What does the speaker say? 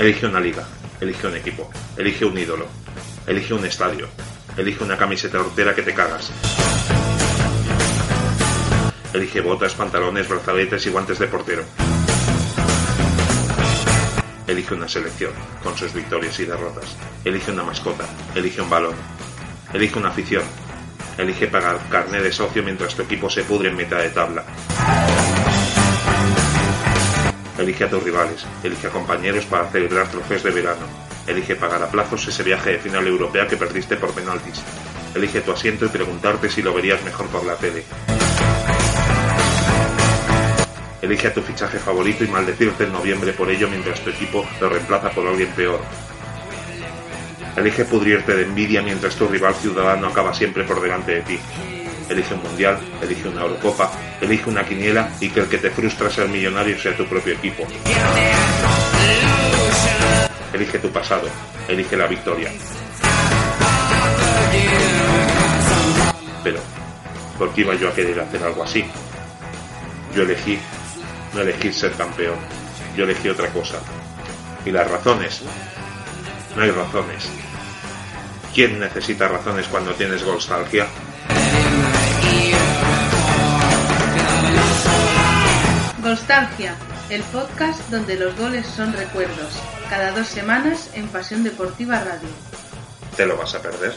Elige una liga, elige un equipo, elige un ídolo, elige un estadio, elige una camiseta hortera que te cagas. Elige botas, pantalones, brazaletes y guantes de portero. Elige una selección, con sus victorias y derrotas. Elige una mascota, elige un balón. Elige una afición. Elige pagar carne de socio mientras tu equipo se pudre en mitad de tabla. Elige a tus rivales, elige a compañeros para celebrar trofeos de verano. Elige pagar a plazos ese viaje de final europea que perdiste por penaltis. Elige tu asiento y preguntarte si lo verías mejor por la tele. Elige a tu fichaje favorito y maldecirte en noviembre por ello mientras tu equipo lo reemplaza por alguien peor. Elige pudrirte de envidia mientras tu rival ciudadano acaba siempre por delante de ti. Elige un mundial, elige una Eurocopa, elige una quiniela y que el que te frustra ser millonario sea tu propio equipo. Elige tu pasado, elige la victoria. Pero, ¿por qué iba yo a querer hacer algo así? Yo elegí no elegí ser campeón, yo elegí otra cosa. ¿Y las razones? No hay razones. ¿Quién necesita razones cuando tienes nostalgia? Nostalgia, el podcast donde los goles son recuerdos. Cada dos semanas en Pasión Deportiva Radio. ¿Te lo vas a perder?